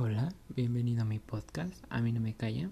Hola, bienvenido a mi podcast. A mí no me calla.